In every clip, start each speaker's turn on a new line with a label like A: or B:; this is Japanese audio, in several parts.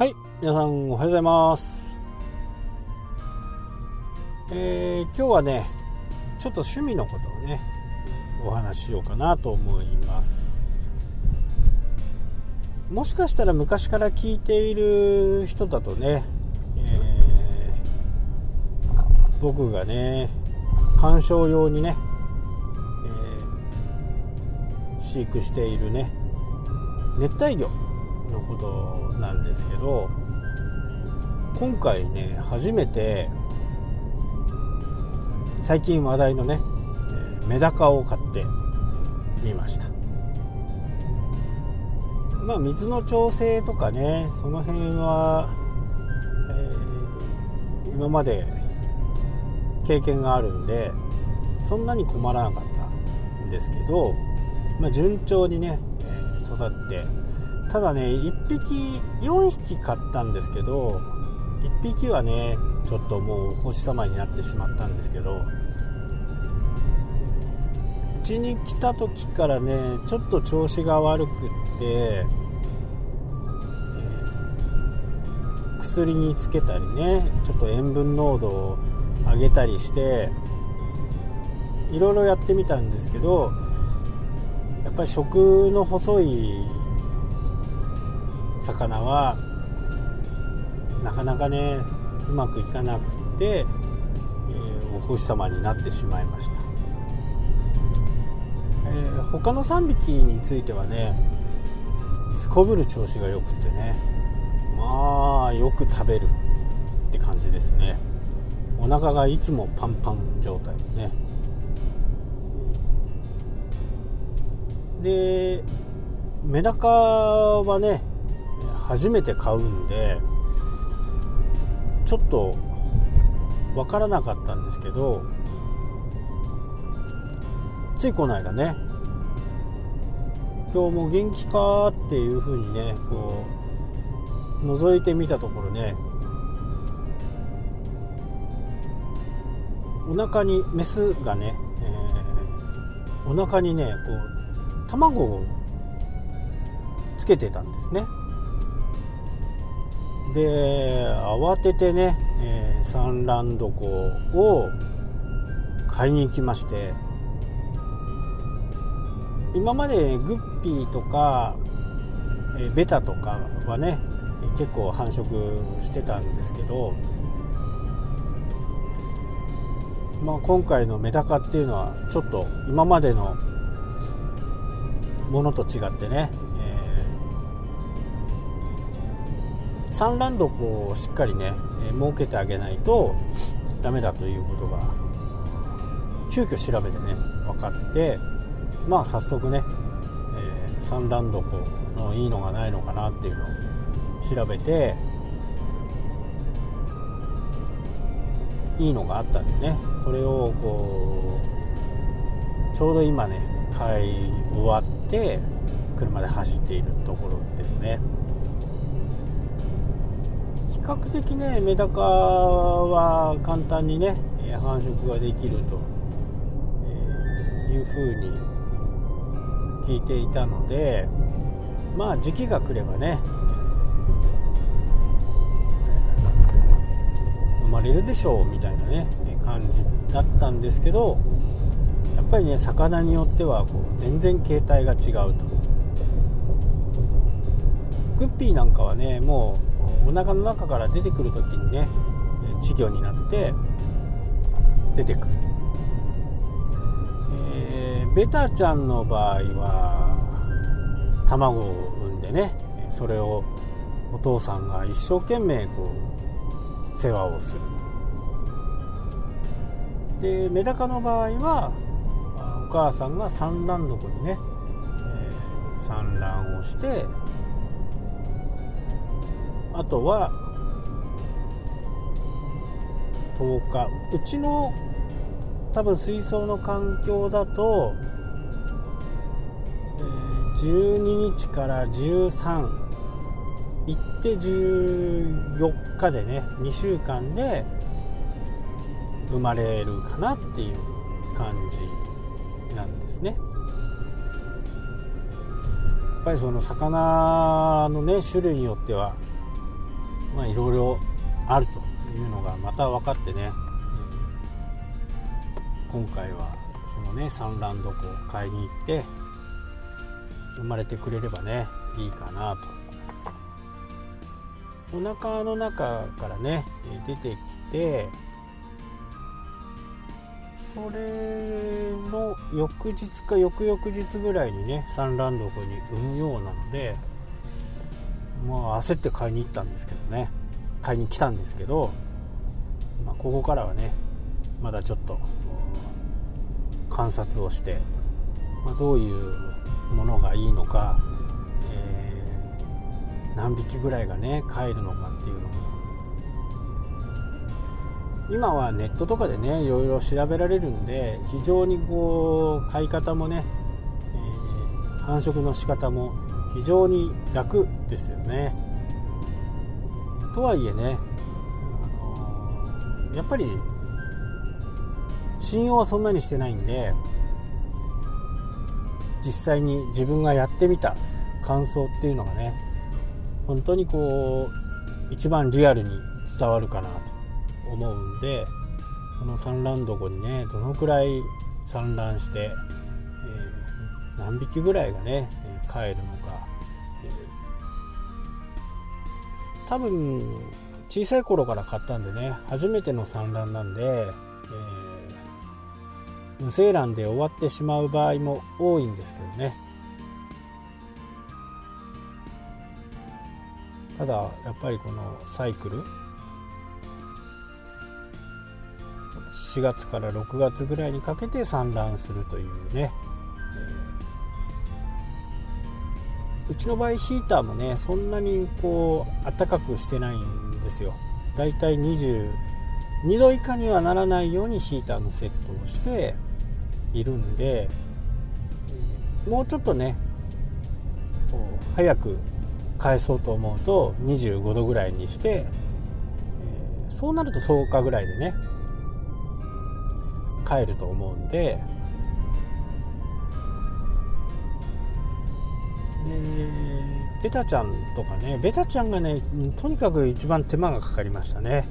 A: はい皆さんおはようございます。えー、今日はねちょっと趣味のことをねお話ししようかなと思います。もしかしたら昔から聞いている人だとね、えー、僕がね鑑賞用にね、えー、飼育しているね熱帯魚。のことなんですけど今回ね初めて最近話題のねメダカを買ってみました。まあ水の調整とかねその辺は、えー、今まで経験があるんでそんなに困らなかったんですけど、まあ、順調にね育ってただね1匹4匹買ったんですけど1匹はねちょっともうお星様になってしまったんですけどうちに来た時からねちょっと調子が悪くって、薬につけたりねちょっと塩分濃度を上げたりしていろいろやってみたんですけどやっぱり食の細い魚はなかなかねうまくいかなくて、えー、お星様になってしまいました、えー、他の3匹についてはねすこぶる調子が良くてねまあよく食べるって感じですね。お腹がいつもパンパン状態でね。でメダカはね初めて買うんでちょっと分からなかったんですけどついこの間ね今日も元気かっていう風にねこう覗いてみたところねお腹にメスがね、えー、お腹にねこう卵をつけてたんですね。で慌ててね、えー、産卵床を買いに行きまして今までグッピーとか、えー、ベタとかはね結構繁殖してたんですけど、まあ、今回のメダカっていうのはちょっと今までのものと違ってね産卵床をしっかりね、え、設けてあげないとダメだということが急遽調べてね分かってまあ早速ね、えー、産卵床のいいのがないのかなっていうのを調べていいのがあったんでねそれをこうちょうど今ね買い終わって車で走っているところですね。比較的ねメダカは簡単にね繁殖ができるというふうに聞いていたのでまあ時期が来ればね生まれるでしょうみたいなね感じだったんですけどやっぱりね魚によってはこう全然形態が違うと。グッピーなんかはねもうお腹の中から出てくる時にね稚魚になって出てくる、えー、ベタちゃんの場合は卵を産んでねそれをお父さんが一生懸命こう世話をする。でメダカの場合はお母さんが産卵床にね、えー、産卵をしてあとは10日。うちの多分水槽の環境だと、え、12日から13行って14日でね2週間で生まれるかなっていう感じなんですね。やっぱりその魚のね種類によってはまあいろいろあるというのがまた分かってね、今回はそのね産卵床を買いに行って生まれてくれればねいいかなと。お腹の中からね出てきてそれの翌日か翌々日ぐらいにね産卵床に産むようなのでまあ焦って買いに行ったんですけどね。買いに来たんですけど、まあ、ここからはねまだちょっと観察をして、まあ、どういうものがいいのか、えー、何匹ぐらいがね飼えるのかっていうのも。今はネットとかでねいろいろ調べられるんで非常にこう飼い方もね、えー、繁殖の仕方も非常に楽ですよね。とはいえね、やっぱり信用はそんなにしてないんで実際に自分がやってみた感想っていうのがね本当にこう一番リアルに伝わるかなと思うんでこの産卵床にねどのくらい産卵して、え、何匹ぐらいがね帰るの多分小さい頃から買ったんでね初めての産卵なんで、えー、無精卵で終わってしまう場合も多いんですけどね。ただやっぱりこのサイクル4月から6月ぐらいにかけて産卵するというね、うちの場合ヒーターもねそんなにこう暖かくしてないんですよ。だいたい22度以下にはならないようにヒーターのセットをしているんでもうちょっとね早く返そうと思うと25度ぐらいにしてそうなると10日ぐらいでね帰ると思うんでベタちゃんとかねベタちゃんがねとにかく一番手間がかかりましたね。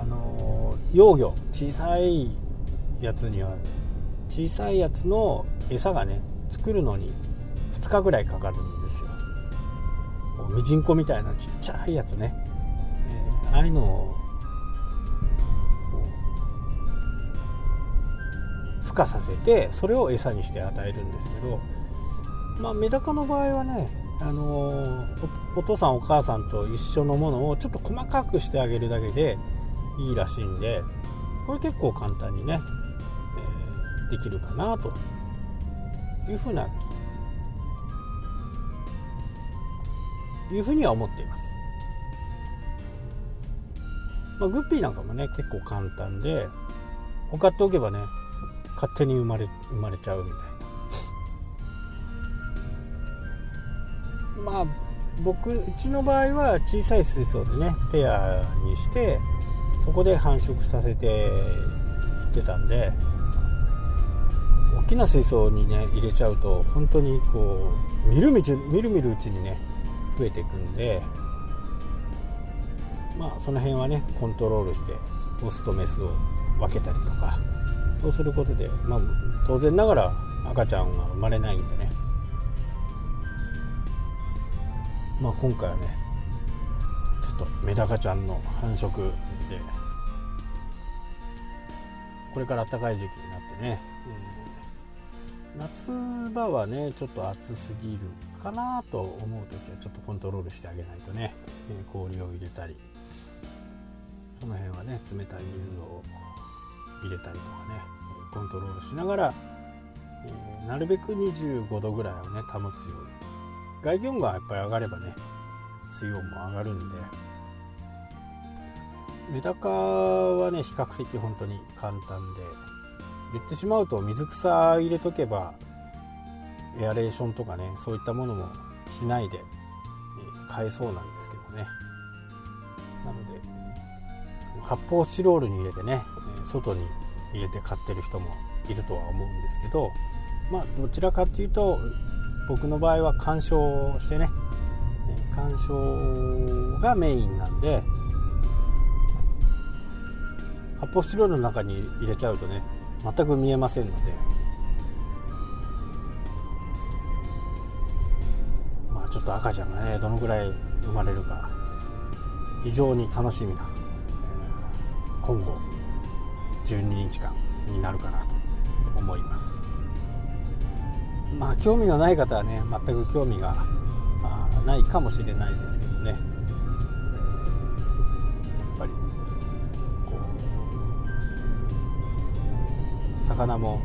A: あの幼魚小さいやつには小さいやつの餌がね作るのに2日ぐらいかかるんですよ。ミジンコみたいなちっちゃいやつね、えー、ああいうのを孵化させてそれを餌にして与えるんですけど、まあ、メダカの場合はねあのお父さんお母さんと一緒のものをちょっと細かくしてあげるだけでいいらしいんでこれ結構簡単にね、えー、できるかなというふうないうふうには思っています、まあ、グッピーなんかもね結構簡単でお買っておけばね勝手に生まれ生まれちゃうみたいな。まあ僕うちの場合は小さい水槽でねペアにしてそこで繁殖させていってたんで大きな水槽にね入れちゃうと本当にこうみるみるみるみるうちにね増えていくんでまあその辺はねコントロールしてオスとメスを分けたりとかそうすることで、まあ、当然ながら赤ちゃんは生まれないんでね、まあ、今回はねちょっとメダカちゃんの繁殖でこれから暖かい時期になってね、えー、夏場はねちょっと暑すぎるかなと思う時はちょっとコントロールしてあげないとね、え、氷を入れたりその辺はね冷たい水を入れたりとかねコントロールしながら、えー、なるべく25度ぐらいをね保つように外気温がやっぱり上がればね水温も上がるんで。メダカはね比較的本当に簡単で。言ってしまうと水草入れとけばエアレーションとかねそういったものもしないで、買えそうなんですけどね。なので発泡スチロールに入れてね外に入れて飼ってる人もいるとは思うんですけどまあどちらかというと僕の場合は鑑賞してね。鑑賞がメインなんで発泡スチロールの中に入れちゃうとね全く見えませんので。まあちょっと赤ちゃんがねどのぐらい生まれるか非常に楽しみな今後12日間になるかなと思います。まあ興味のない方はね全く興味がないかもしれないですけどね。やっぱりこう魚も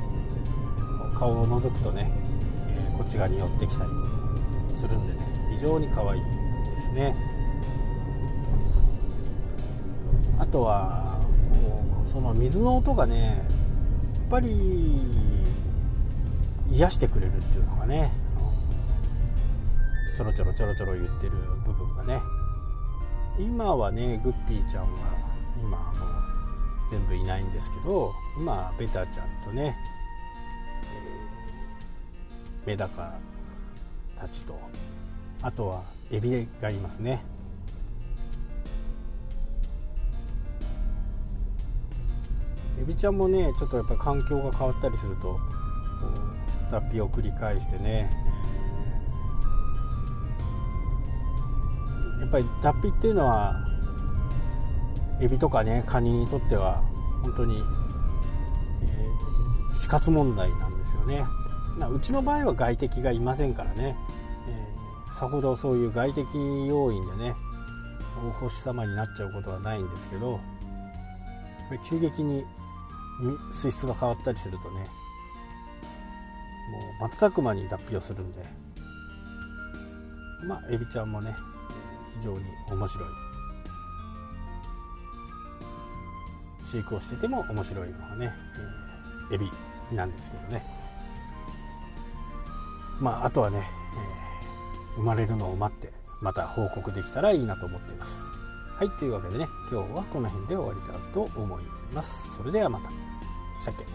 A: 顔を覗くとね、えこっち側に寄ってきたりするんでね非常に可愛いですね。あとはその水の音がねやっぱり癒してくれるっていうのがねちょろちょろちょろちょろ言ってる部分がね。今はねグッピーちゃんは今もう全部いないんですけど今ベタちゃんとね、えー、メダカたちとあとはエビがいますね。エビちゃんもねちょっとやっぱり環境が変わったりすると脱皮を繰り返してね。やっぱり脱皮っていうのはエビとかねカニにとっては本当に、えー、死活問題なんですよね。うちの場合は外敵がいませんからね、えー、さほどそういう外敵要因でねお星様になっちゃうことはないんですけど急激に水質が変わったりするとね瞬く間に脱皮をするんで。まあエビちゃんもね非常に面白い。飼育をしてても面白いのがね、え、エビなんですけどね。まああとはね、え、生まれるのを待ってまた報告できたらいいなと思っています。はいというわけでね今日はこの辺で終わりたいと思います。それではまた。したっけ。